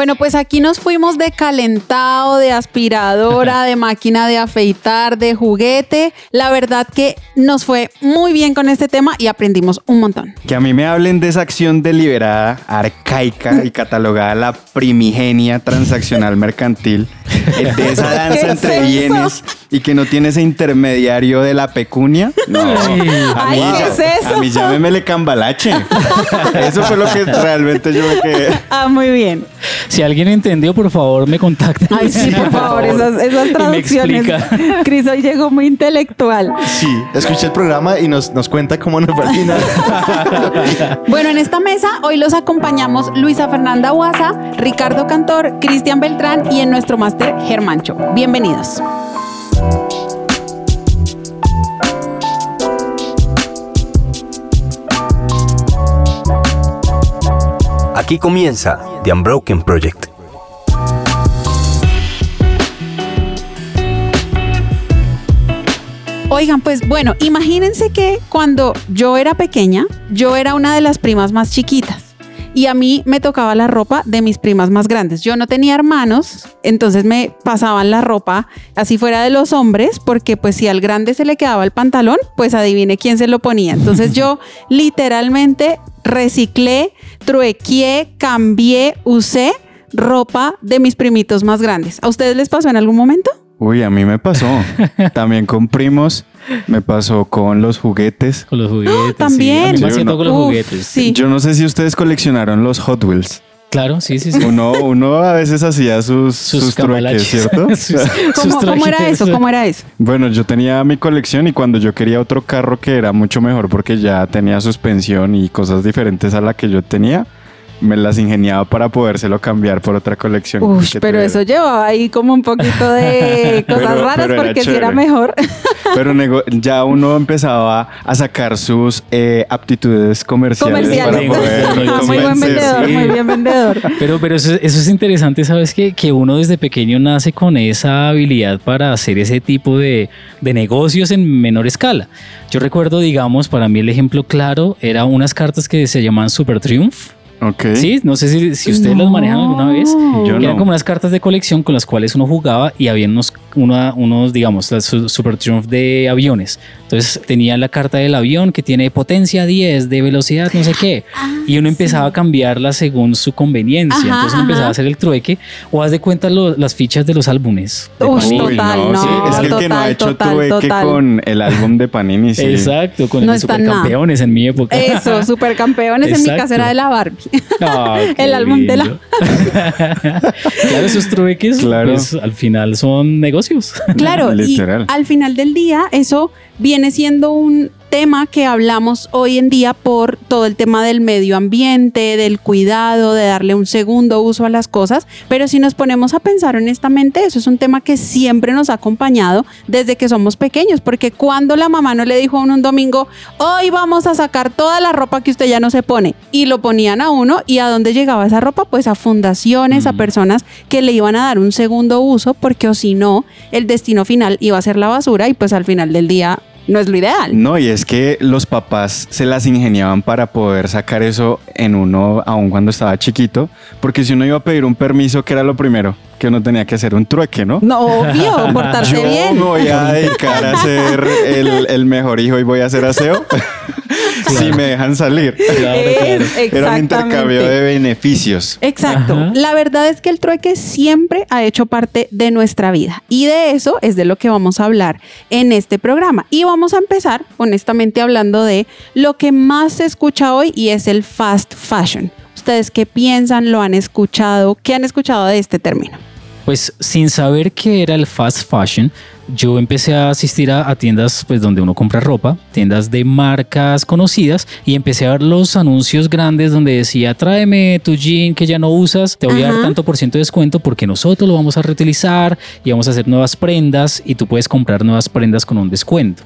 Bueno, pues aquí nos fuimos de calentado, de aspiradora, de máquina de afeitar, de juguete. La verdad que nos fue muy bien con este tema y aprendimos un montón. Que a mí me hablen de esa acción deliberada, arcaica y catalogada la primigenia transaccional mercantil, de esa danza ¿Qué entre es bienes y que no tiene ese intermediario de la pecunia. No, a mí, Ay, ¿qué es eso? a mí llámemele cambalache. Eso fue lo que realmente yo me quedé. Ah, muy bien. Si alguien entendió, por favor, me contacta. Ay, sí, por favor, esas, esas Y me traducciones. explica. Cris hoy llegó muy intelectual. Sí, escuché el programa y nos, nos cuenta cómo nos fue al final. Bueno, en esta mesa hoy los acompañamos Luisa Fernanda Guasa, Ricardo Cantor, Cristian Beltrán y en nuestro máster Germancho. Bienvenidos. Aquí comienza The Unbroken Project. Oigan, pues bueno, imagínense que cuando yo era pequeña, yo era una de las primas más chiquitas. Y a mí me tocaba la ropa de mis primas más grandes. Yo no tenía hermanos, entonces me pasaban la ropa así fuera de los hombres, porque pues si al grande se le quedaba el pantalón, pues adivine quién se lo ponía. Entonces yo literalmente reciclé, truequé, cambié, usé ropa de mis primitos más grandes. ¿A ustedes les pasó en algún momento? Uy, a mí me pasó. También con primos, me pasó con los juguetes. Con los juguetes. también. A mí me Sí, siento uno- con los Uf, juguetes. Sí. Yo no sé si ustedes coleccionaron los Hot Wheels. Claro, sí, sí, sí. Uno, uno a veces hacía sus, sus, trueques, cambalaches. ¿cierto? Sus- ¿Cómo, sus cómo era eso? ¿Cómo era eso? Bueno, yo tenía mi colección y cuando yo quería otro carro que era mucho mejor porque ya tenía suspensión y cosas diferentes a la que yo tenía, me las ingeniaba para podérselo cambiar por otra colección. Pero tuviera. eso llevaba ahí como un poquito de cosas Pero- raras pero porque si era mejor. Pero ya uno empezaba a sacar sus eh, aptitudes comerciales, Comerciales. para poder Ah, muy buen vendedor, sí. muy bien vendedor. Pero, pero eso, eso es interesante, ¿sabes? Que, que uno desde pequeño nace con esa habilidad para hacer ese tipo de, de negocios en menor escala. Yo recuerdo, digamos, para mí el ejemplo claro era unas cartas que se llaman Super Triumph. Ok. Sí, no sé si, si ustedes las manejan alguna vez. Yo Eran no. como unas cartas de colección con las cuales uno jugaba y había unos, una- unos digamos, las su- Super Triumph de aviones. Entonces tenía la carta del avión que tiene potencia 10, de velocidad no sé qué. y uno empezaba a cambiarla según su conveniencia. Ajá, Entonces uno empezaba a hacer el trueque. O haz de cuenta lo- las fichas de los álbumes. de Uy, Panini. total, no, sí, es el que no ha hecho total, trueque total. con el álbum de Panini, sí. Exacto, con No los supercampeones en mi época. Eso, supercampeones en mi casera de la Barbie. Ah, El álbum de la- claro, esos trueques, Claro. pues al final son negocios. Claro, y al final del día eso viene siendo un tema que hablamos hoy en día por todo el tema del medio ambiente, del cuidado, de darle un segundo uso a las cosas, pero si nos ponemos a pensar honestamente, eso es un tema que siempre nos ha acompañado desde que somos pequeños, porque cuando la mamá no le dijo a uno un domingo, hoy vamos a sacar toda la ropa que usted ya no se pone, y lo ponían a uno, y a dónde llegaba esa ropa, pues a fundaciones, a personas que le iban a dar un segundo uso, porque o si no, el destino final iba a ser la basura, y pues al final del día no es lo ideal. No, y es que los papás se las ingeniaban para poder sacar eso en uno, aun cuando estaba chiquito, porque si uno iba a pedir un permiso, que era lo primero? Que uno tenía que hacer un trueque, ¿no? No, obvio, portarse Yo bien. me voy a dedicar a ser el, el mejor hijo y voy a hacer aseo. si me dejan salir. Claro, Es- claro. Era un intercambio de beneficios. Exacto. Ajá. La verdad es que el trueque siempre ha hecho parte de nuestra vida y de eso es de lo que vamos a hablar en este programa. Y vamos a empezar, honestamente, hablando de lo que más se escucha hoy y es el fast fashion. ¿Ustedes qué piensan? ¿Lo han escuchado? ¿Qué han escuchado de este término? Pues sin saber qué era el fast fashion, yo empecé a asistir a, a tiendas pues donde uno compra ropa, tiendas de marcas conocidas y empecé a ver los anuncios grandes donde decía tráeme tu jean que ya no usas, te voy a dar tanto por ciento de descuento porque nosotros lo vamos a reutilizar y vamos a hacer nuevas prendas y tú puedes comprar nuevas prendas con un descuento.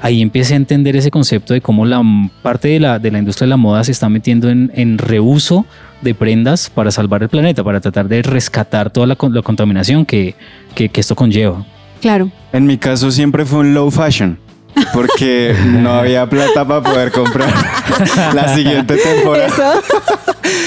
Ahí empecé a entender ese concepto de cómo la parte de la, de la industria de la moda se está metiendo en, en reuso de prendas para salvar el planeta, para tratar de rescatar toda la, la contaminación que, que, que esto conlleva. Claro. En mi caso siempre fue un low fashion. Porque no había plata para poder comprar la siguiente temporada. Eso.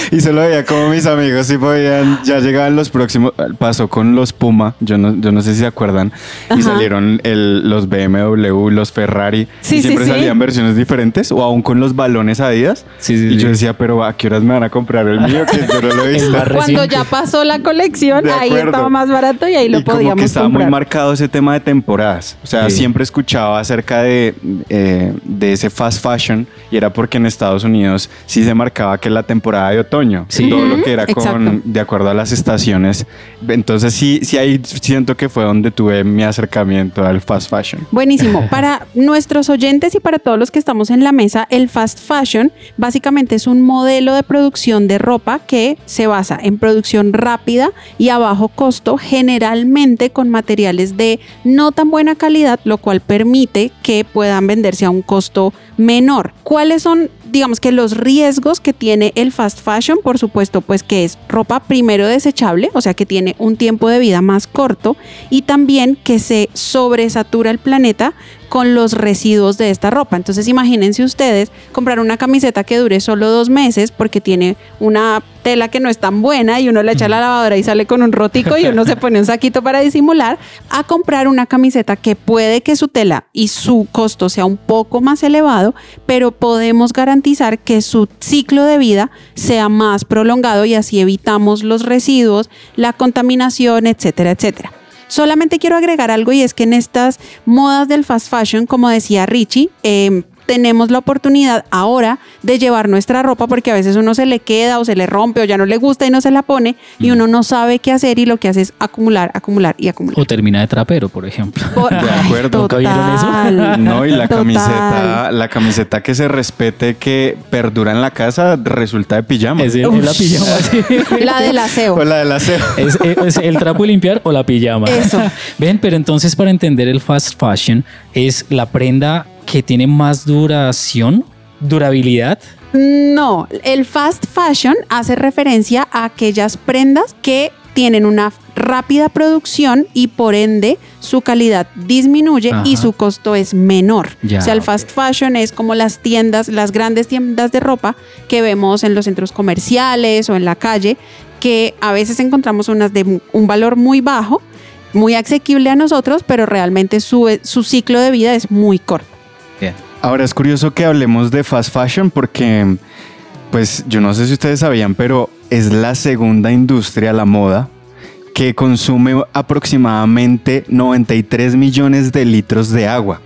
Y solo veía como mis amigos sí podían, ya llegaban los próximos, pasó con los Puma, yo no, yo no sé si se acuerdan, y Ajá. salieron el- los BMW, los Ferrari, Sí, y sí, siempre sí. salían versiones diferentes, o aún con los balones Adidas. Sí, sí, y sí. yo decía, pero ¿a qué horas me van a comprar el mío? Que yo no lo he visto. Cuando ya pasó la colección, ahí estaba más barato y ahí lo y como podíamos que estaba comprar. muy marcado ese tema de temporadas. O sea, Sí. siempre escuchaba acerca de, eh, de ese fast fashion y era porque en Estados Unidos sí se marcaba que la temporada de otoño, Sí. todo lo que era exacto. con, de acuerdo a las estaciones. Entonces sí, sí ahí siento que fue donde tuve mi acercamiento al fast fashion. Buenísimo. Para nuestros oyentes y para todos los que estamos en la mesa, el fast fashion básicamente es un modelo de producción de ropa que se basa en producción rápida y a bajo costo, generalmente con materiales de no tan buena calidad, lo cual permite que puedan venderse a un costo menor. ¿Cuáles son, digamos que los riesgos que tiene el fast fashion? Por supuesto, pues que es ropa primero desechable, o sea que tiene un tiempo de vida más corto y también que se sobresatura el planeta con los residuos de esta ropa. Entonces imagínense ustedes comprar una camiseta que dure solo dos meses porque tiene una tela que no es tan buena y uno le echa a la lavadora y sale con un rotico y uno se pone un saquito para disimular, a comprar una camiseta que puede que su tela y su costo sea un poco más elevado, pero podemos garantizar que su ciclo de vida sea más prolongado y así evitamos los residuos, la contaminación, etcétera, etcétera. Solamente quiero agregar algo y es que en estas modas del fast fashion, como decía Richie, eh, tenemos la oportunidad ahora de llevar nuestra ropa porque a veces uno se le queda o se le rompe o ya no le gusta y no se la pone y uno no sabe qué hacer y lo que hace es acumular, acumular y acumular. O termina de trapero, por ejemplo. Por- De acuerdo. ¿Nunca vieron eso? Total. No, y la Total. camiseta, la camiseta que se respete, que perdura en la casa, resulta de pijama. Es, el- es la pijama. sí. La del aseo. O la del aseo. Es, es el trapo de limpiar o la pijama. Eso. Ven, pero entonces para entender el fast fashion es la prenda que tiene más duración, durabilidad. No, el fast fashion hace referencia a aquellas prendas que tienen una rápida producción y por ende su calidad disminuye y su costo es menor. Ya, o sea, el fast fashion es como las tiendas, las grandes tiendas de ropa que vemos en los centros comerciales o en la calle, que a veces encontramos unas de un valor muy bajo, muy asequible a nosotros, pero realmente su, su ciclo de vida es muy corto. Ahora es curioso que hablemos de fast fashion porque, pues yo no sé si ustedes sabían, pero es la segunda industria, la moda, que consume aproximadamente 93 millones de litros de agua.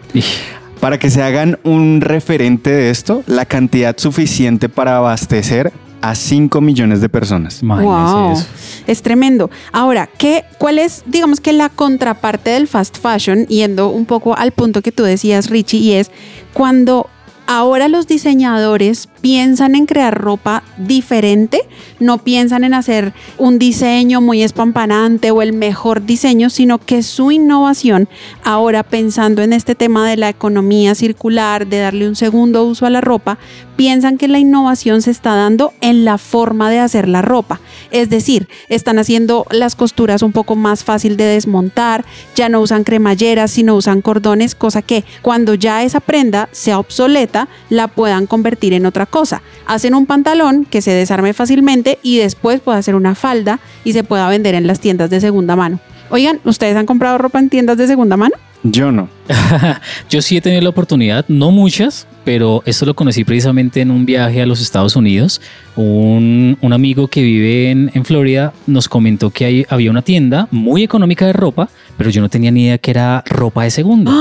Para que se hagan un referente de esto, la cantidad suficiente para abastecer a 5 millones de personas. Wow, eso. es tremendo. Ahora, ¿qué, ¿cuál es, digamos que la contraparte del fast fashion? Yendo un poco al punto que tú decías, Richie, y es cuando ahora los diseñadores piensan en crear ropa diferente, no piensan en hacer un diseño muy espampanante o el mejor diseño, sino que su innovación, ahora pensando en este tema de la economía circular, de darle un segundo uso a la ropa, piensan que la innovación se está dando en la forma de hacer la ropa. Es decir, están haciendo las costuras un poco más fácil de desmontar, ya no usan cremalleras, sino usan cordones, cosa que cuando ya esa prenda sea obsoleta, la puedan convertir en otra cosa. Hacen un pantalón que se desarme fácilmente y después puede hacer una falda y se pueda vender en las tiendas de segunda mano. Oigan, ¿ustedes han comprado ropa en tiendas de segunda mano? Yo no. Yo sí he tenido la oportunidad, no muchas, pero esto lo conocí precisamente en un viaje a los Estados Unidos. Un, un amigo que vive en, en Florida nos comentó que hay- había una tienda muy económica de ropa, pero yo no tenía ni idea que era ropa de segunda.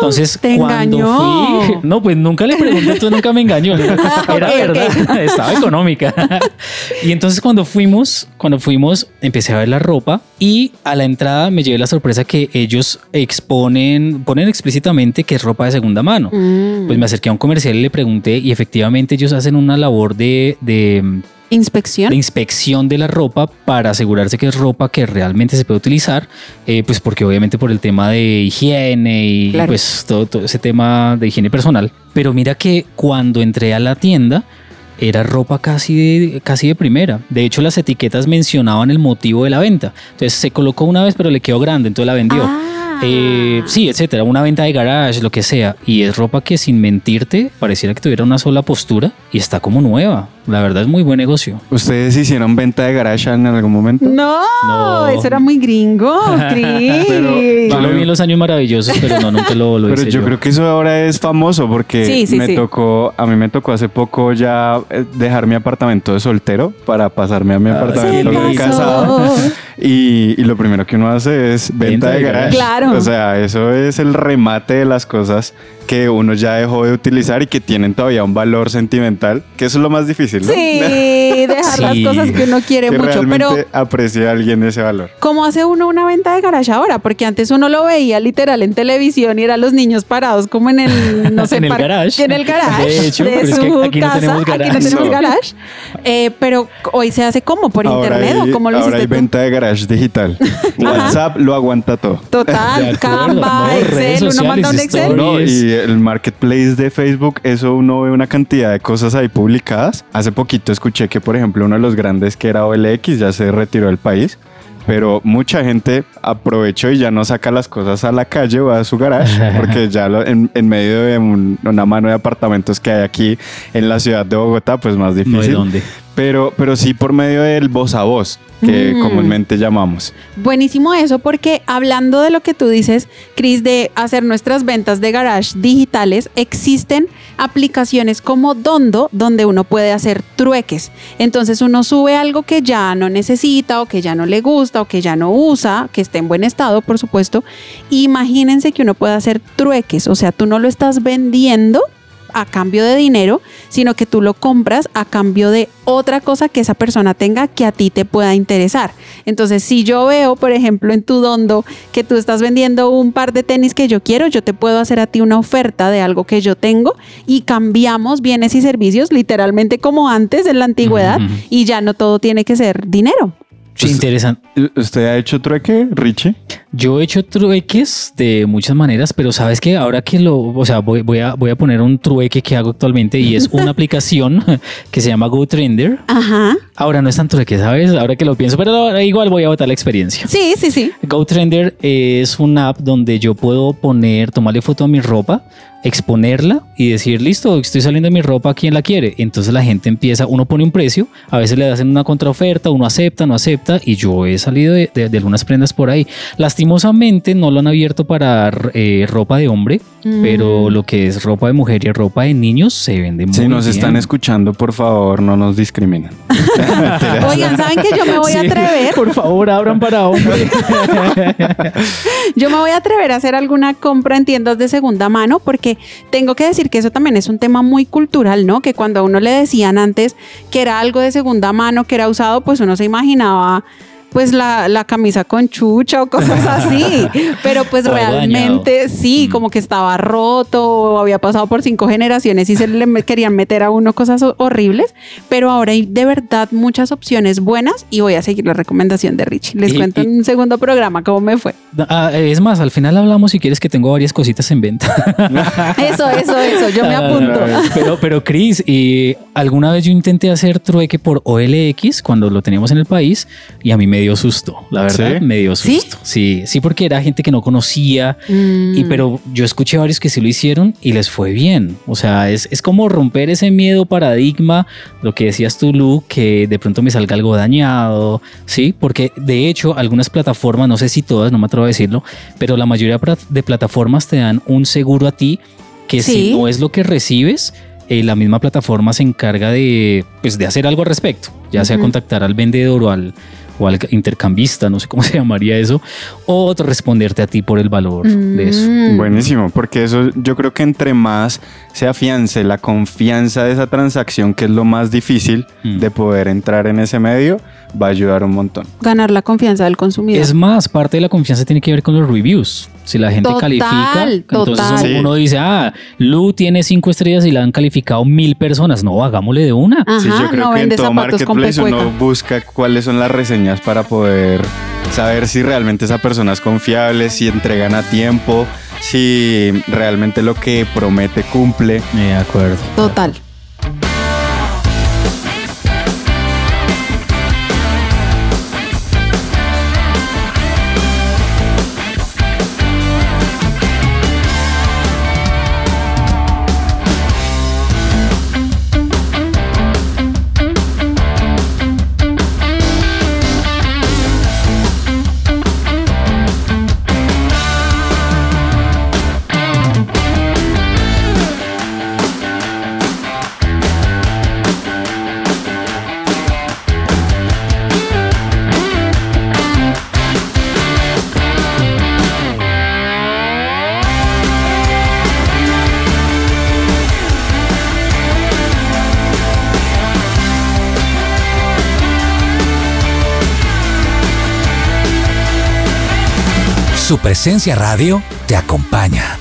Entonces, Te cuando engañó. fui, no, pues nunca le pregunté, entonces nunca me engañó. Era verdad, estaba económica. Y entonces cuando fuimos, cuando fuimos, empecé a ver la ropa y a la entrada me llevé la sorpresa que ellos exponen, ponen explícitamente que es ropa de segunda mano. Mm. Pues me acerqué a un comercial y le pregunté y efectivamente ellos hacen una labor de, de, ¿Inspección? de inspección de la ropa para asegurarse que es ropa que realmente se puede utilizar, eh, pues porque obviamente por el tema de higiene y Claro. pues todo, todo ese tema de higiene personal. Pero mira que cuando entré a la tienda era ropa casi de, casi de primera. De hecho las etiquetas mencionaban el motivo de la venta. Entonces se colocó una vez pero le quedó grande, entonces la vendió. Ah, eh, sí, etcétera, una venta de garage, lo que sea, y es ropa que sin mentirte pareciera que tuviera una sola postura y está como nueva. La verdad es muy buen negocio. ¿Ustedes hicieron venta de garage en algún momento? No, No. eso era muy gringo. Pero- Yo lo vi en los años maravillosos, pero no, nunca lo, lo Pero hice yo, creo que eso ahora es famoso porque Sí, sí, me sí. tocó, a mí me tocó hace poco ya eh, dejar mi apartamento de soltero para pasarme a mi Ah, apartamento sí, de casado. Y, y lo primero que uno hace es venta, de garage. Claro. O sea, eso es el remate de las cosas que uno ya dejó de utilizar y que tienen todavía un valor sentimental, que eso es lo más difícil, ¿no? Sí, dejar las cosas que uno quiere que mucho, realmente pero aprecie a alguien ese valor. ¿cómo hace uno una venta de garage ahora? Porque antes uno lo veía literal en televisión y eran los niños parados como en el, no sé, En el garage. En el garage De hecho, de pero es su que aquí no casa. Aquí no tenemos No. garage. Eh, pero hoy se hace como por ahora internet hay, o cómo lo ahora hiciste hay tú? venta de garage digital. WhatsApp lo aguanta todo. Total. Canva, Excel, uno manda un Excel. No, y el marketplace de Facebook, eso uno ve una cantidad de cosas ahí publicadas. Hace poquito escuché que, por ejemplo, uno de los grandes que era OLX ya se retiró del país. Pero mucha gente aprovechó y ya no saca las cosas a la calle o a su garage, porque ya lo- en, en medio de un- una mano de apartamentos que hay aquí en la ciudad de Bogotá, pues más No hay difícil. dónde. Pero, pero sí por medio del voz a voz, que Mm. comúnmente llamamos. Buenísimo eso porque hablando de lo que tú dices, Cris, de hacer nuestras ventas de garage digitales, existen aplicaciones como Dondo donde uno puede hacer trueques. Entonces uno sube algo que ya no necesita o que ya no le gusta o que ya no usa, que esté en buen estado, por supuesto. Imagínense que uno puede hacer trueques, o sea, tú no lo estás vendiendo a cambio de dinero, sino que tú lo compras a cambio de otra cosa que esa persona tenga que a ti te pueda interesar. Entonces, si yo veo, por ejemplo, en tu dondo que tú estás vendiendo un par de tenis que yo quiero, yo te puedo hacer a ti una oferta de algo que yo tengo y cambiamos bienes y servicios literalmente como antes en la antigüedad y ya no todo tiene que ser dinero. Sí, interesante. ¿Usted ha hecho trueque, Richie? Yo he hecho trueques de muchas maneras, pero sabes que ahora que lo, o sea, voy, voy a, voy a poner un trueque que hago actualmente y es una aplicación que se llama GoTrender. Ajá. Ahora no es tan trueque, ¿sabes? Ahora que lo pienso, pero igual voy a botar la experiencia. Sí, sí, sí. GoTrender es una app donde yo puedo poner, tomarle foto a mi ropa, exponerla y decir, listo, estoy saliendo de mi ropa, ¿quién la quiere? Entonces la gente empieza, uno pone un precio, a veces le hacen una contraoferta, uno acepta, no acepta y yo he salido de, de- de algunas prendas por ahí. Lastimosamente no lo han abierto para eh, ropa de hombre, Mm. pero lo que es ropa de mujer y ropa de niños se vende muy Si nos bien. están escuchando, por favor, no nos discriminen. Oigan, ¿saben que yo me voy a atrever? Por favor, abran para hombre. Yo me voy a atrever a hacer alguna compra en tiendas de segunda mano porque tengo que decir que eso también es un tema muy cultural, ¿no? Que cuando a uno le decían antes que era algo de segunda mano, que era usado, pues uno se imaginaba pues la, la camisa con chucha o cosas así, pero pues realmente sí, como que estaba roto o había pasado por cinco generaciones y se le querían meter a uno cosas ho- horribles, pero ahora hay de verdad muchas opciones buenas y voy a seguir la recomendación de Richie. Les Y- cuento y- en un segundo programa cómo me fue. Ah, es más, al final hablamos si quieres que tengo varias cositas en venta. Eso, eso, eso, yo me apunto. Ah, Pero, pero Chris, y alguna vez yo intenté hacer trueque por OLX cuando lo teníamos en el país y a mí me dio susto, la verdad, ¿Sí? me dio susto. ¿Sí? sí, porque era gente que no conocía y Mm. pero yo escuché varios que sí lo hicieron y les fue bien. O sea, es, es como romper ese miedo paradigma, lo que decías tú, Lu, que de pronto me salga algo dañado, ¿sí? Porque de hecho algunas plataformas, no sé si todas, no me atrevo a decirlo, pero la mayoría de plataformas te dan un seguro a ti que Sí. si no es lo que recibes, eh, la misma plataforma se encarga de, pues, de hacer algo al respecto, ya sea contactar al vendedor o al, o al intercambista, no sé cómo se llamaría eso, o responderte a ti por el valor de eso. Mm. Buenísimo, porque eso yo creo que entre más se afiance la confianza de esa transacción, que es lo más difícil Mm. de poder entrar en ese medio, va a ayudar un montón. Ganar la confianza del consumidor. Es más, parte de la confianza tiene que ver con los reviews. Si la gente Total, califica, entonces total. Uno dice, ah, Lu tiene cinco estrellas y la han calificado mil personas. No, hagámosle de una. Ajá, Sí, yo creo no que en todo marketplace uno busca cuáles son las reseñas para poder saber si realmente esa persona es confiable, si entregan a tiempo, si realmente lo que promete cumple. De acuerdo. Total. Su presencia radio te acompaña.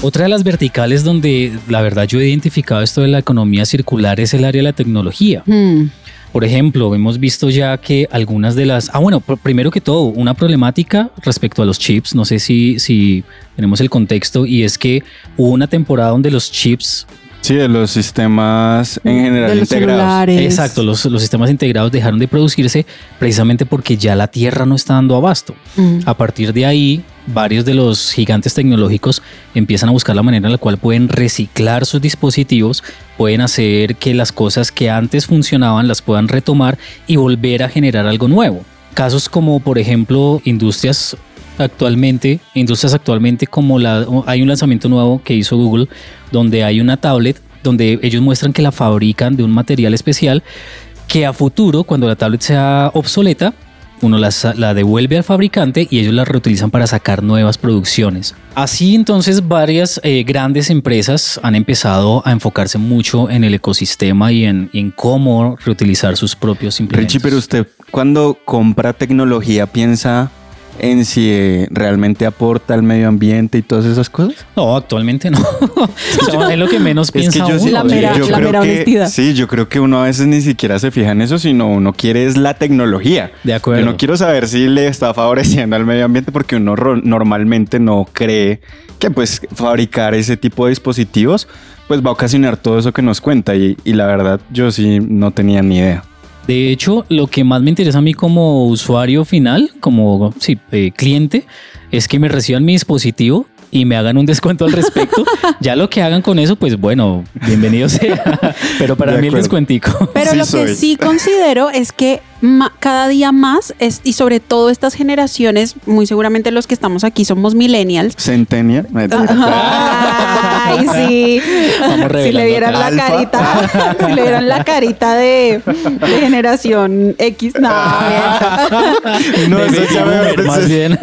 Otra de las verticales donde la verdad yo he identificado esto de la economía circular es el área de la tecnología. Hmm. Por ejemplo, hemos visto ya que algunas de las... Ah, bueno, pr- primero que todo, una problemática respecto a los chips, no sé si, si tenemos el contexto, y es que hubo una temporada donde los chips Sí, de los sistemas en general de los integrados. celulares. Exacto, los, los sistemas integrados dejaron de producirse precisamente porque ya la Tierra no está dando abasto. Mm. A partir de ahí, varios de los gigantes tecnológicos empiezan a buscar la manera en la cual pueden reciclar sus dispositivos, pueden hacer que las cosas que antes funcionaban las puedan retomar y volver a generar algo nuevo. Casos como, por ejemplo, industrias actualmente, industrias actualmente como la, hay un lanzamiento nuevo que hizo Google donde hay una tablet donde ellos muestran que la fabrican de un material especial que a futuro, cuando la tablet sea obsoleta, uno la, devuelve al fabricante y ellos la reutilizan para sacar nuevas producciones. Así entonces varias eh, grandes empresas han empezado a enfocarse mucho en el ecosistema y en, y en cómo reutilizar sus propios implementos. Richie, pero usted cuando compra tecnología piensa en si eh, realmente aporta al medio ambiente y todas esas cosas. No, actualmente no. O sea, es lo que menos piensa yo sí- uno. La mera- yo la creo mera que- honestidad. Sí, yo creo que uno a veces ni siquiera se fija en eso, sino uno quiere es la tecnología. De acuerdo. Yo no quiero saber si le está favoreciendo al medio ambiente porque uno normalmente no cree que pues fabricar ese tipo de dispositivos pues va a ocasionar todo eso que nos cuenta y, y la verdad yo sí no tenía ni idea. De hecho, lo que más me interesa a mí como usuario final, como sí, eh, cliente, es que me reciban mi dispositivo y me hagan un descuento al respecto. ya lo que hagan con eso, pues bueno, bienvenido sea. Pero para De mí el acuerdo. descuentico. Pero Sí lo que sí considero es que cada día más, es, y sobre todo estas generaciones, muy seguramente los que estamos aquí somos millennials. Centennial. Ay, sí. Vamos Si le vieran la carita, si le vieran la carita de, de generación X, no. eso ya me más bien.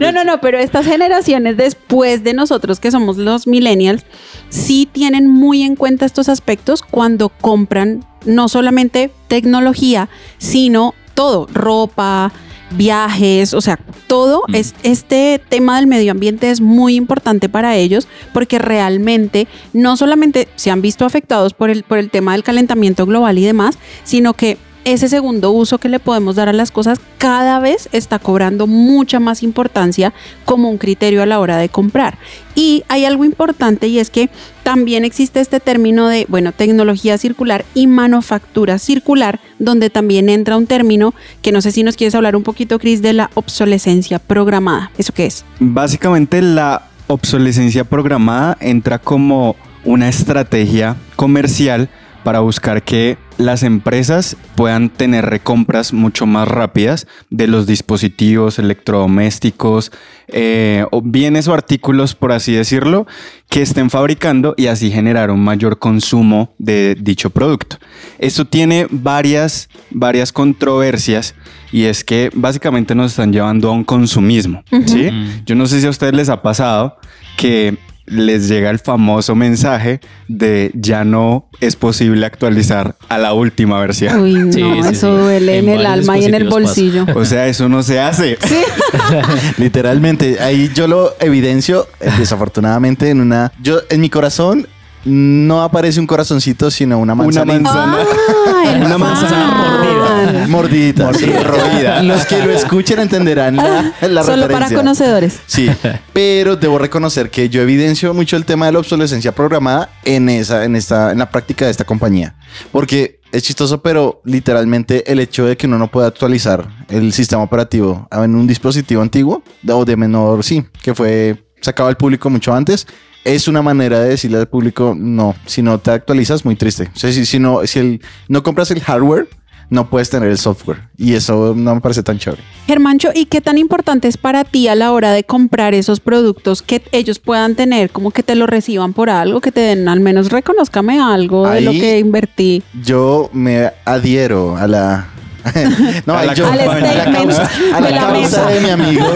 No, no, no, pero estas generaciones después de nosotros que somos los millennials, sí tienen muy en cuenta estos aspectos cuando compran no solamente tecnología, sino todo, ropa, viajes, o sea, todo Mm. es, este tema del medio ambiente es muy importante para ellos porque realmente no solamente se han visto afectados por el, por el tema del calentamiento global y demás, sino que ese segundo uso que le podemos dar a las cosas cada vez está cobrando mucha más importancia como un criterio a la hora de comprar. Y hay algo importante y es que también existe este término de, bueno, tecnología circular y manufactura circular, donde también entra un término que no sé si nos quieres hablar un poquito, Cris, de la obsolescencia programada. ¿Eso qué es? Básicamente la obsolescencia programada entra como una estrategia comercial para buscar que las empresas puedan tener recompras mucho más rápidas de los dispositivos electrodomésticos eh, o bienes o artículos, por así decirlo, que estén fabricando y así generar un mayor consumo de dicho producto. Esto tiene varias, varias controversias y es que básicamente nos están llevando a un consumismo. ¿sí? Yo no sé si a ustedes les ha pasado que les llega el famoso mensaje de ya no es posible actualizar a la última versión. Uy, no, Sí, sí, eso sí. duele en, En el alma y en el bolsillo. O sea, eso no se hace. Literalmente, ahí yo lo evidencio, eh, desafortunadamente, en una. Yo, en mi corazón, no aparece un corazoncito, sino una Una manzana. Ah, el Una manzana fan. Mordidita. sí, roída. Los que lo escuchen entenderán la, la Solo para referencia. conocedores. Sí, pero debo reconocer que yo evidencio mucho el tema de la obsolescencia programada en esa, en esta, en la práctica de esta compañía. Porque es chistoso, pero literalmente el hecho de que uno no pueda actualizar el sistema operativo en un dispositivo antiguo o de menor, sí, que fue sacado al público mucho antes, es una manera de decirle al público, no, si no te actualizas, muy triste. O sea, si, si no, si el, no compras el hardware, no puedes tener el software. Y eso no me parece tan chévere. Germancho, ¿y qué tan importante es para ti a la hora de comprar esos productos que ellos puedan tener, como que te lo reciban por algo, que te den al menos reconózcame algo de lo que invertí? Yo me adhiero a la no, A ahí la yo- Al a la statement causa, a la de la causa de mi amigo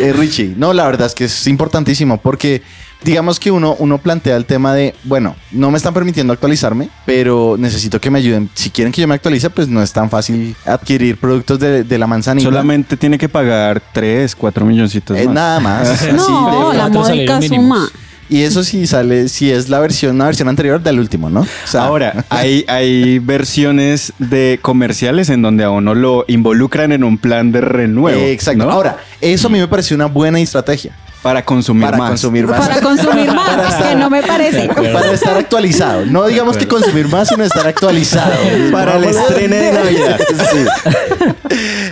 eh, Richie. No, la verdad es que es importantísimo porque digamos que uno, uno plantea el tema de, bueno, no me están permitiendo actualizarme, pero necesito que me ayuden. Si quieren que yo me actualice, pues no es tan fácil adquirir productos de, de la manzanita. Solamente tiene que pagar 3, 4 milloncitos Eh, más. nada más. así No, de- la módica suma. mínimos. Y eso sí sale, si es la versión, una versión anterior del último, ¿no? O sea, Ahora, hay, hay versiones de comerciales en donde a uno lo involucran en un plan de renuevo. exacto. ¿no? Ahora, eso a mí me pareció una buena estrategia para consumir para más. consumir más. Para consumir más, que no me parece. Para estar actualizado. No digamos que consumir más, sino estar actualizado. Para el estreno de Navidad. Sí,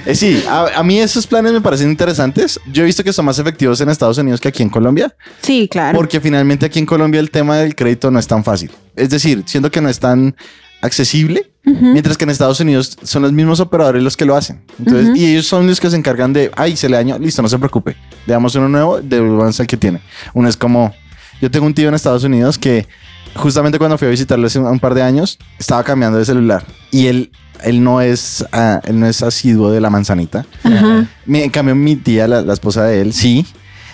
Eh, sí a, a mí esos planes me parecen interesantes. Yo he visto que son más efectivos en Estados Unidos que aquí en Colombia, Sí, claro. porque finalmente aquí en Colombia el tema del crédito no es tan fácil. Es decir, siento que no es tan accesible, mientras que en Estados Unidos son los mismos operadores los que lo hacen. Entonces, y ellos son los que se encargan de, ay, se le dañó, listo, no se preocupe, le damos uno nuevo, devolvamos el que tiene. Uno es como, yo tengo un tío en Estados Unidos que justamente cuando fui a visitarlo hace un, un par de años, estaba cambiando de celular y él, él no es, ah, él no es asiduo de la manzanita. Mi- En cambio, mi tía, la, la esposa de él, sí.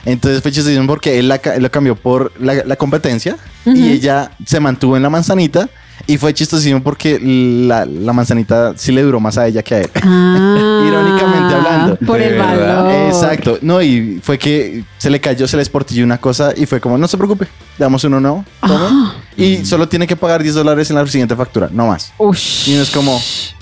Entonces fue chistoso porque él, la, él lo cambió por la, la competencia y ella se mantuvo en la manzanita. Y fue chistosísimo porque la, la manzanita sí le duró más a ella que a él. Ah, Irónicamente hablando. Por el valor. Exacto. No, y fue que se le cayó, se le esportilló una cosa y fue como, no se preocupe, le damos uno nuevo. tome". Ah. Y solo tiene que pagar 10 dólares en la siguiente factura, no más. Ush. Y uno es como,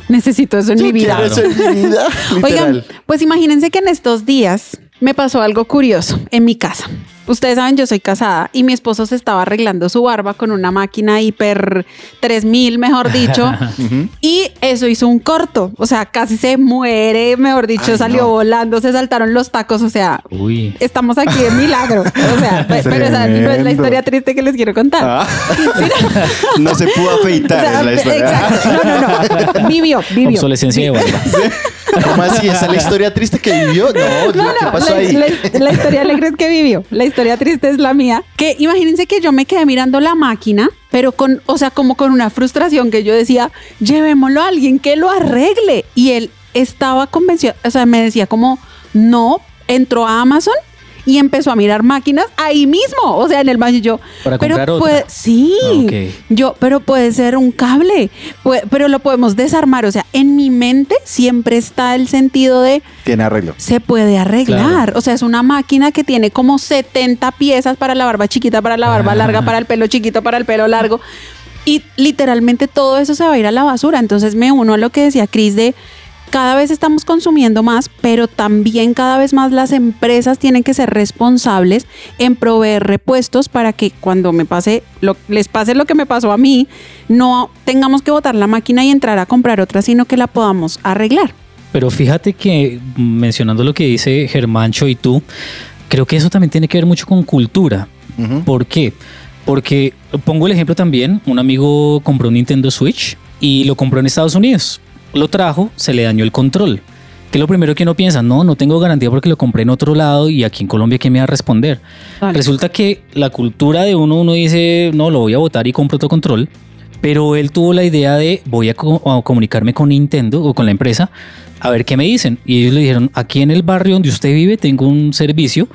Necesito eso en mi vida. eso en mi vida. Oigan, pues imagínense que en estos días me pasó algo curioso en mi casa. Ustedes saben, yo soy casada y mi esposo se estaba arreglando su barba con una máquina hiper 3000, mejor dicho. y eso hizo un corto. O sea, casi se muere, mejor dicho, Ay, salió no. volando, se saltaron los tacos. O sea, Uy. estamos aquí de milagro. O sea, pe- pero esa no es la historia triste que les quiero contar. Ah. no se pudo afeitar O sea, es la historia. exacto. No, no, no. Vivió, vivió. Obsolescencia de barba. ¿Cómo así? ¿Esa es la historia triste que vivió? No, No, ¿qué no, pasó la, ahí? la- la historia alegre es que vivió. La historia triste es la mía. Que imagínense que yo me quedé mirando la máquina, pero con, o sea, como con una frustración que yo decía, llevémoslo a alguien que lo arregle. Y él estaba convencido, o sea, me decía como, no, entró a Amazon y empezó a mirar máquinas ahí mismo, o sea, en el baño y yo. Para pero comprar otra. puede- sí, Ah, ok. yo, pero puede ser un cable, puede- pero lo podemos desarmar, o sea, en mi mente siempre está el sentido de Tiene arreglo. se puede arreglar. O sea, es una máquina que tiene como 70 piezas para la barba chiquita, para la barba larga, para el pelo chiquito, para el pelo largo. Y literalmente todo eso se va a ir a la basura. Entonces me uno a lo que decía Cris de cada vez estamos consumiendo más, pero también cada vez más las empresas tienen que ser responsables en proveer repuestos para que cuando me pase lo, les pase lo que me pasó a mí, no tengamos que botar la máquina y entrar a comprar otra, sino que la podamos arreglar. Pero fíjate que mencionando lo que dice Germancho y tú, creo que eso también tiene que ver mucho con cultura. ¿Por qué? Porque pongo el ejemplo también, un amigo compró un Nintendo Switch y lo compró en Estados Unidos. Lo trajo, se le dañó el control. Que es lo primero que uno piensa, no, no tengo garantía porque lo compré en otro lado y aquí en Colombia, ¿quién me va a responder? Vale. Resulta que la cultura de uno, uno dice, no, lo voy a votar y compro otro control. Pero él tuvo la idea de voy a, co- a comunicarme con Nintendo o con la empresa a ver qué me dicen. Y ellos le dijeron, aquí en el barrio donde usted vive tengo un servicio,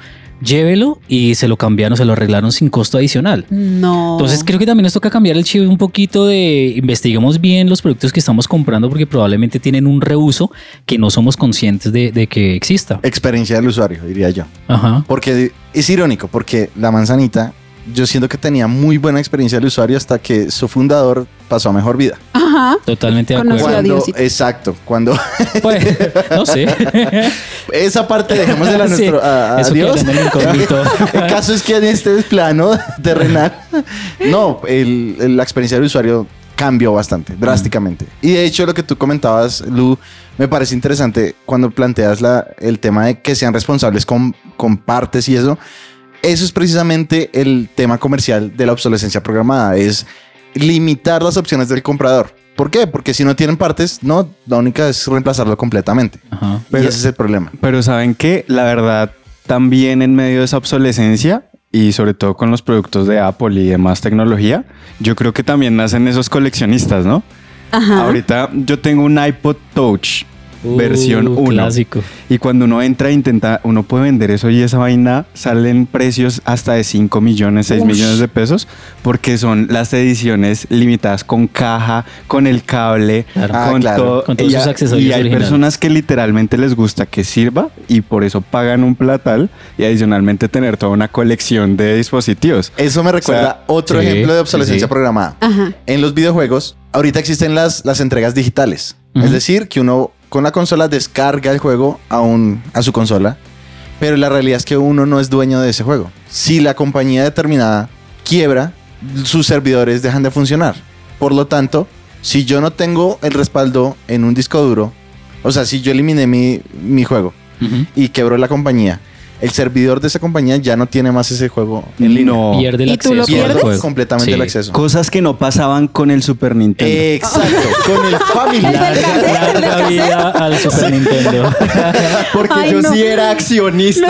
llévelo y se lo cambiaron, se lo arreglaron sin costo adicional. No. Entonces creo que también nos toca cambiar el chip un poquito de investiguemos bien los productos que estamos comprando porque probablemente tienen un reuso que no somos conscientes de, de que exista. Experiencia del usuario, diría yo. Ajá. Porque es irónico, porque la manzanita, yo siento que tenía muy buena experiencia del usuario hasta que su fundador pasó a mejor vida. Ajá. Totalmente de acuerdo. a Cuando, exacto, cuando Pues, no sé. esa parte dejémosela a, Sí, nuestro, a, a eso Dios. en el incógnito. El caso es que en este plano terrenal, no, el- el- la experiencia del usuario cambió bastante, drásticamente. Y de hecho, lo que tú comentabas, Lu, me parece interesante cuando planteas la, el tema de que sean responsables con, con partes y eso. Eso es precisamente el tema comercial de la obsolescencia programada, es limitar las opciones del comprador. ¿Por qué? Porque si no tienen partes, no, la única es reemplazarlo completamente. Ajá. y Pero- ese es el problema. Pero saben que la verdad, también en medio de esa obsolescencia y sobre todo con los productos de Apple y demás tecnología, yo creo que también nacen esos coleccionistas, ¿no? Ajá. Ahorita yo tengo un iPod Touch Uh, versión 1. Clásico. Y cuando uno entra e intenta, uno puede vender eso y esa vaina salen precios hasta de 5 millones, 6 Ush. millones de pesos, porque son las ediciones limitadas con caja, con el cable, Claro. Ah, con claro. todo. Con todos y, sus accesorios y hay originales. personas que literalmente les gusta que sirva y por eso pagan un platal y adicionalmente tener toda una colección de dispositivos. Eso me recuerda otro sí, ejemplo de obsolescencia sí. programada. Ajá. En los videojuegos, ahorita existen las, las entregas digitales. Es decir, que uno con la consola descarga el juego a, un, a su consola, pero la realidad es que uno no es dueño de ese juego. Si la compañía determinada quiebra, sus servidores dejan de funcionar. Por lo tanto, si yo no tengo el respaldo en un disco duro, o sea, si yo eliminé mi, mi juego y quebró la compañía, el servidor de esa compañía ya no tiene más ese juego en línea. No. Pierde el ¿Y tú lo acceso Pierde pierdes? completamente Sí. el acceso. Cosas que no pasaban con el Super Nintendo. Exacto, con el Family. Larga, larga vida al Super Nintendo. Porque Ay, yo no. sí era accionista.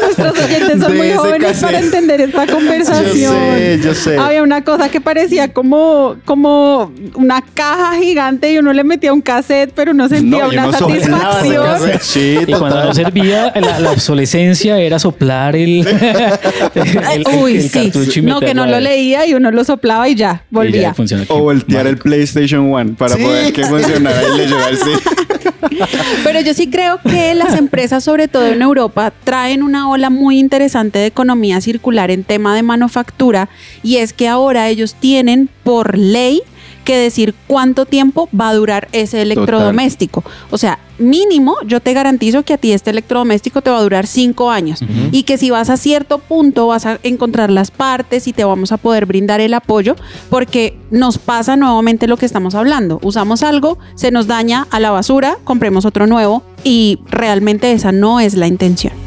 Nuestros oyentes son de muy ese jóvenes cassette. para entender esta conversación. Yo sé, yo sé. Había una cosa que parecía como, como una caja gigante y uno le metía un cassette, pero uno sentía No, y una ese satisfacción. cassette. Sí, Y cuando no servía, la, la obsolescencia era soplar el, el, Ay, el- Uy, el sí. cartucho y No, que no lo leía y uno lo soplaba y ya, Y ya volvía. funciona. O voltear el PlayStation 1 para Sí. poder que funcionara y le llevarse. Pero yo sí creo que las empresas, sobre todo en Europa, traen una ola muy interesante de economía circular en tema de manufactura y es que ahora ellos tienen por ley que decir cuánto tiempo va a durar ese electrodoméstico. O sea, mínimo yo te garantizo que a ti este electrodoméstico te va a durar cinco años y que si vas a cierto punto vas a encontrar las partes y te vamos a poder brindar el apoyo porque nos pasa nuevamente lo que estamos hablando. Usamos algo, se nos daña a la basura, compremos otro nuevo y realmente esa no es la intención.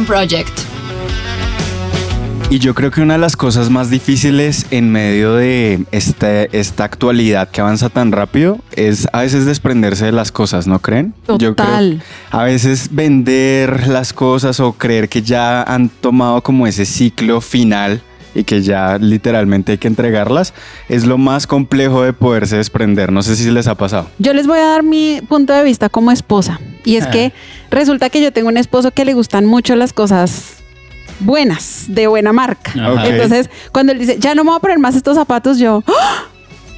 Project. Y yo creo que una de las cosas más difíciles en medio de este- esta actualidad que avanza tan rápido es a veces desprenderse de las cosas, ¿no creen? Yo creo Total. a veces vender las cosas o creer que ya han tomado como ese ciclo final y que ya literalmente hay que entregarlas es lo más complejo de poderse desprender. No sé si les ha pasado. Yo les voy a dar mi punto de vista como esposa. Y es Ah. que resulta que yo tengo un esposo que le gustan mucho las cosas buenas, de buena marca. Entonces, cuando él dice, ya no me voy a poner más estos zapatos, yo... ¡ah!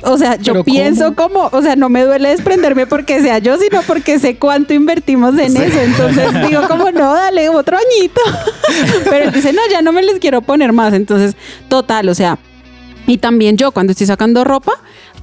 O sea, yo ¿Pero pienso como, o sea, no me duele desprenderme porque sea yo, sino porque sé cuánto invertimos en eso. Entonces digo como, no, dale otro añito. Pero él dice, no, ya no me les quiero poner más. Entonces, total, o sea, y también yo cuando estoy sacando ropa,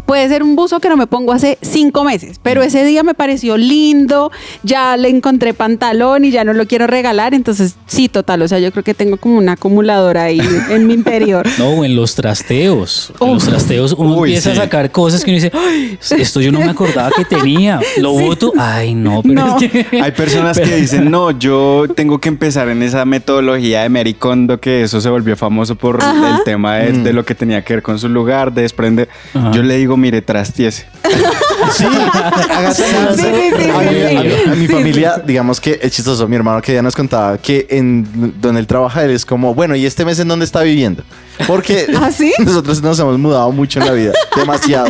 puede ser un buzo que no me pongo hace cinco meses, pero ese día me pareció lindo, ya le encontré pantalón y ya no lo quiero regalar, entonces sí, total, o sea, yo creo que tengo como una acumuladora ahí en mi interior. No, o en los trasteos. En los trasteos uno Uy, empieza sí. a sacar cosas que uno dice, "Ay, esto yo no me acordaba que tenía. Lo voto. Ay, no, pero No. es que- Hay personas que dicen, no, yo tengo que empezar en esa metodología de Mary Kondo, que eso se volvió famoso por Ajá. el tema de, de lo que tenía que ver con su lugar, de desprender. Ajá. Yo le digo, mire, trastiese. Sí, hágase más. Sí, sí, sí, a, mi, sí. a mi- a mi Sí, familia, digamos que es chistoso. Mi hermano que ya nos contaba que en donde él trabaja, él es como, bueno, ¿y este mes en dónde está viviendo? Porque ¿Ah, sí? nosotros nos hemos mudado mucho en la vida, demasiado.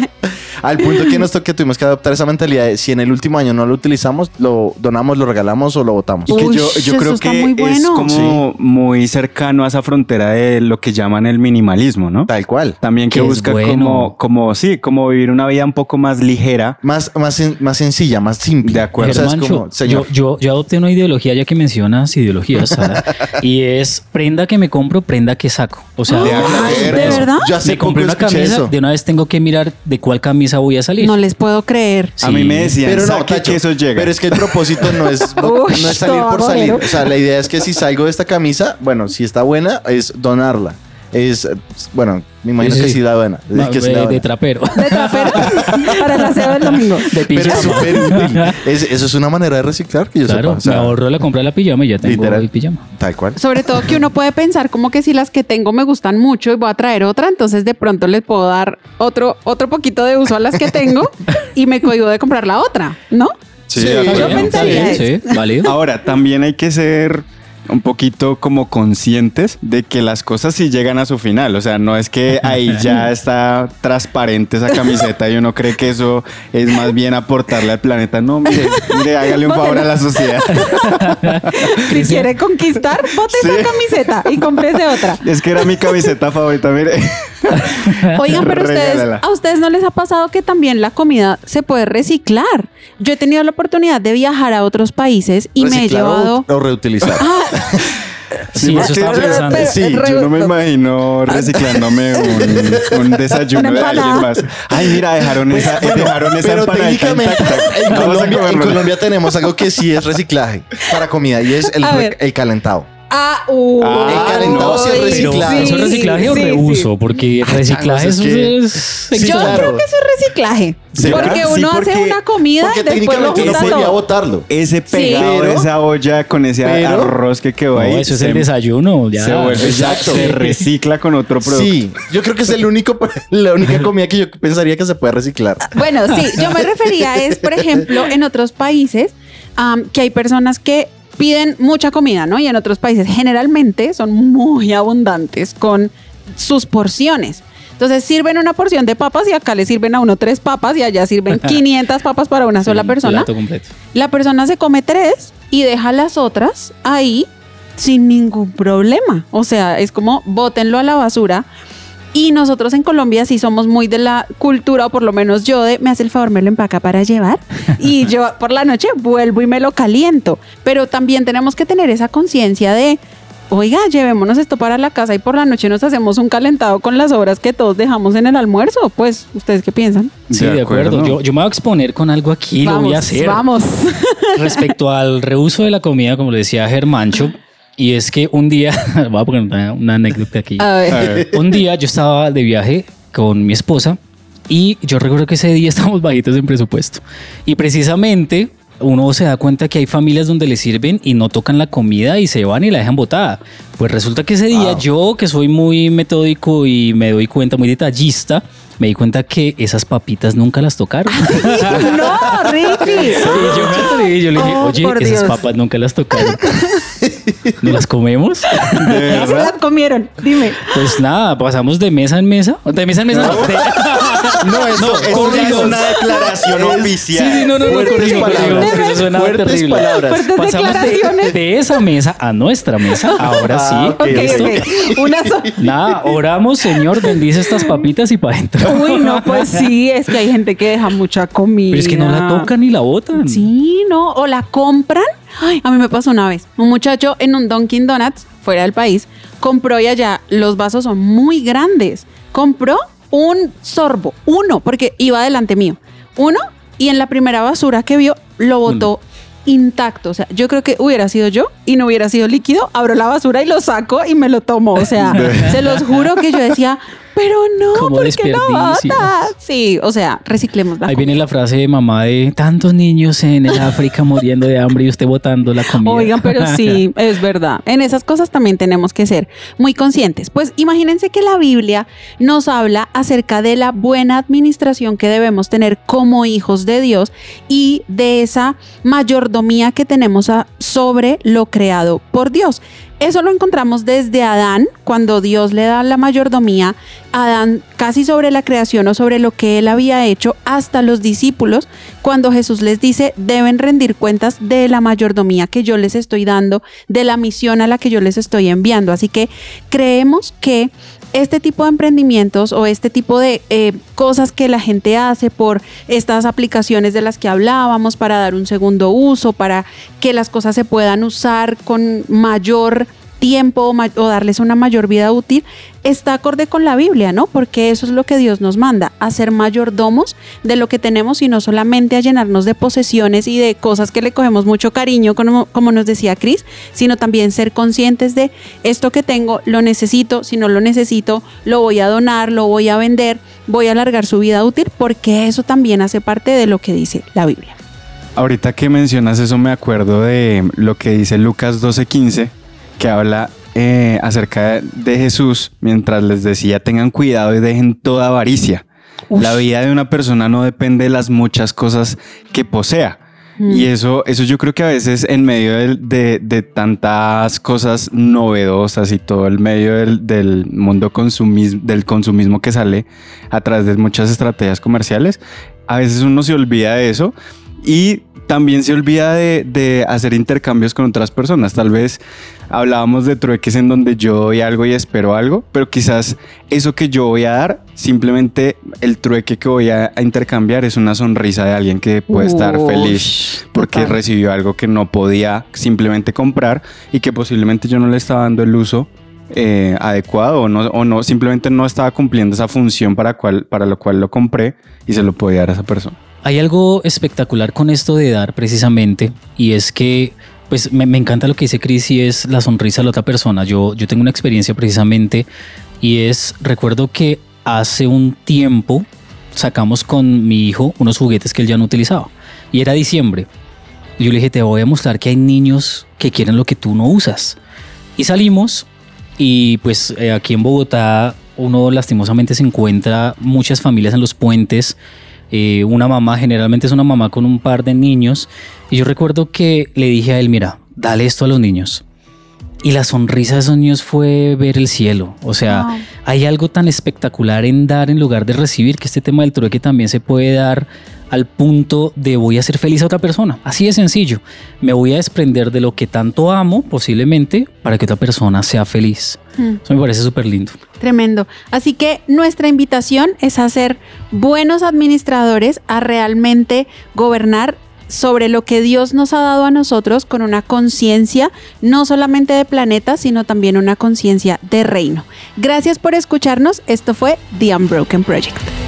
Al punto que, nos to- que tuvimos que adoptar esa mentalidad de si en el último año no lo utilizamos, lo donamos, lo regalamos o lo botamos. Y que Uy, yo, yo creo que muy es bueno. como muy cercano a esa frontera de lo que llaman el minimalismo, ¿no? Tal cual. También que Que busca bueno. como, como, sí, como vivir una vida un poco más ligera. Más, más, más sencilla, más simple. De acuerdo. Germancho, como, señor. yo, yo, yo adopté una ideología ya que mencionas ideologías, Sara, y es prenda que me compro, prenda que saco. O sea, De Ay, acuerdo. ¿de verdad? Yo hace me compré una camisa, eso. de una vez tengo que mirar de cuál camisa voy a salir. No les puedo creer. A mí me decían, Pero no, "Saque Tacho, que eso llega. pero es que el propósito no es, no, Uy, no es salir por salir. O sea, la idea es que si salgo de esta camisa, bueno, si está buena, es donarla. Es, bueno, me imagino Sí, que sí. sí la buena. Es que de, de trapero. De trapero para el aseo del domingo. De Pero pijama. es súper útil. Es- eso es una manera de reciclar que yo Claro, sepa. O sea, me ahorro la compra de la pijama y ya tengo Literal. el pijama. Tal cual. Sobre todo que uno puede pensar como que si las que tengo me gustan mucho y voy a traer otra, entonces de pronto les puedo dar otro, otro poquito de uso a las que tengo y me cohibo de comprar la otra, ¿no? Sí, yo pensaría Sí, sí, válido. Ahora, también hay que ser un poquito como conscientes de que las cosas sí llegan a su final. O sea, no es que ahí ya está transparente esa camiseta y uno cree que eso es más bien aportarle al planeta. No, mire, mire, hágale un favor a la sociedad. Si quiere conquistar, bote Sí. esa camiseta y cómprese otra. Es que era mi camiseta favorita, mire. Oigan, pero ustedes, a ustedes no les ha pasado que también la comida se puede reciclar. Yo he tenido la oportunidad de viajar a otros países y me he Reciclar o- llevado. O reutilizar. Sí, eso estaba porque- pensando. Sí, yo no me imagino reciclándome un, un desayuno de alguien empanada. más. Ay, mira, dejaron esa, dejaron esa Pero empanadita técnicamente en Colombia, en comernos. Colombia tenemos algo que sí es reciclaje para comida y es el calentado. Ah, uh, Ah, el calentado sí es reciclaje. ¿eso es reciclaje o sí, reuso? Porque reciclaje es es... Sí, Yo claro. creo que eso es reciclaje. ¿Será? Porque uno porque- hace una comida Porque y después lo técnicamente no junta podría todo. botarlo. Ese pegado de esa olla con ese pero- arroz que quedó No, ahí. eso es se, el desayuno. Ya. se vuelve Exacto. se recicla con otro producto. Sí, yo creo que es el único, la única comida que yo pensaría que se puede reciclar. Bueno, sí, yo me refería es, por ejemplo, en otros países que hay personas que piden mucha comida, ¿no? Y en otros países generalmente son muy abundantes con sus porciones. Entonces sirven una porción de papas y acá le sirven a uno tres papas y allá sirven 500 papas para una sola persona. La persona se come tres y deja las otras ahí sin ningún problema. O sea, es como bótenlo a la basura. Y nosotros en Colombia sí somos muy de la cultura, o por lo menos yo, de me hace el favor, me lo empaca para llevar. Y yo por la noche vuelvo y me lo caliento. Pero también tenemos que tener esa conciencia de, oiga, llevémonos esto para la casa y por la noche nos hacemos un calentado con las obras que todos dejamos en el almuerzo. Pues, ¿ustedes qué piensan? Sí, de, acuerdo. Yo, yo me voy a exponer con algo aquí, lo voy a hacer. Vamos. Respecto al reuso de la comida, como le decía Germancho, y es que un día, voy a poner una, una anécdota aquí. A ver. A ver. Un día yo estaba de viaje con mi esposa y yo recuerdo que ese día estábamos bajitos en presupuesto. Y precisamente uno se da cuenta que hay familias donde le sirven y no tocan la comida y se van y la dejan botada. Pues resulta que ese día Wow. yo, que soy muy metódico y me doy cuenta, muy detallista, me di cuenta que esas papitas nunca las tocaron. no, Ricky. Y yo me atreví, yo le dije, Oh, oye, esas Dios. papas nunca las tocaron. ¿No las comemos? Ya se las comieron. Dime. Pues nada, pasamos de mesa en mesa. De mesa en mesa. no, de- No, eso, eso ya es una declaración oficial. Sí, sí, no, no, no, Fuertes corrijo, palabras. porque eso suena Fuertes terrible. palabras. Fuertes Pasamos de, declaraciones. de esa mesa a nuestra mesa. Ahora sí. Ah, ok, Ok, ¿listo? ok. Una so- Nada, oramos, Señor, bendice estas papitas y para adentro. Uy, no, pues sí, es que hay gente que deja mucha comida. Pero es que no la tocan ni la botan. Sí, no, o la compran. Ay, a mí me pasó una vez. Un muchacho en un Dunkin' Donuts, fuera del país, compró y allá los vasos son muy grandes. Compró un sorbo, uno, porque iba delante mío. Uno, y en la primera basura que vio, lo botó intacto. O sea, yo creo que hubiera sido yo y no hubiera sido líquido, abro la basura y lo saco y me lo tomo. O sea, se los juro que yo decía, pero no, Como ¿por qué lo botas? Sí, o sea, reciclemos la Ahí comida. viene la frase de mamá de tantos niños en el África muriendo de hambre y usted botando la comida. Oigan, pero sí, es verdad. En esas cosas también tenemos que ser muy conscientes. Pues imagínense que la Biblia nos habla acerca de la buena administración que debemos tener como hijos de Dios y de esa mayordomía que tenemos sobre lo creado por Dios. Eso lo encontramos desde Adán, cuando Dios le da la mayordomía a Adán casi sobre la creación o sobre lo que él había hecho, hasta los discípulos, cuando Jesús les dice, deben rendir cuentas de la mayordomía que yo les estoy dando, de la misión a la que yo les estoy enviando. Así que creemos que este tipo de emprendimientos o este tipo de eh, cosas que la gente hace por estas aplicaciones de las que hablábamos para dar un segundo uso, para que las cosas se puedan usar con mayor tiempo o, darles una mayor vida útil, está acorde con la Biblia, ¿no? Porque eso es lo que Dios nos manda, a ser mayordomos de lo que tenemos y no solamente a llenarnos de posesiones y de cosas que le cogemos mucho cariño, como, como nos decía Cris, sino también ser conscientes de esto que tengo, lo necesito, si no lo necesito, lo voy a donar, lo voy a vender, voy a alargar su vida útil, porque eso también hace parte de lo que dice la Biblia. Ahorita que mencionas eso me acuerdo de lo que dice Lucas 12:15 que habla eh, acerca de Jesús mientras les decía tengan cuidado y dejen toda avaricia. La vida de una persona no depende de las muchas cosas que posea. Mm. Y eso, eso yo creo que a veces en medio de, tantas cosas novedosas y todo el medio del, mundo del consumismo que sale a través de muchas estrategias comerciales, a veces uno se olvida de eso y también se olvida de, hacer intercambios con otras personas. Tal vez hablábamos de trueques en donde yo doy algo y espero algo, pero quizás eso que yo voy a dar, simplemente el trueque que voy a, intercambiar es una sonrisa de alguien que puede estar feliz porque recibió algo que no podía simplemente comprar y que posiblemente yo no le estaba dando el uso eh, adecuado o no, o no, simplemente no estaba cumpliendo esa función para, cual, para lo cual lo compré y se lo podía dar a esa persona. Hay algo espectacular con esto de dar precisamente y es que pues me, encanta lo que dice Chris y es la sonrisa de la otra persona. Yo, yo tengo una experiencia precisamente y es, recuerdo que hace un tiempo sacamos con mi hijo unos juguetes que él ya no utilizaba y era diciembre. Yo le dije, te voy a mostrar que hay niños que quieren lo que tú no usas. Y salimos y pues eh, aquí en Bogotá uno lastimosamente se encuentra muchas familias en los puentes eh, una mamá, generalmente es una mamá con un par de niños, y yo recuerdo que le dije a él, mira, dale esto a los niños. Y la sonrisa de esos niños fue ver el cielo. O sea, hay algo tan espectacular en dar en lugar de recibir que este tema del trueque también se puede dar al punto de voy a hacer feliz a otra persona. Así de sencillo. Me voy a desprender de lo que tanto amo, posiblemente, para que otra persona sea feliz. Hmm. Eso me parece súper lindo. Tremendo. Así que nuestra invitación es a ser buenos administradores, a realmente gobernar sobre lo que Dios nos ha dado a nosotros con una conciencia no solamente de planeta, sino también una conciencia de reino. Gracias por escucharnos. Esto fue The Unbroken Project.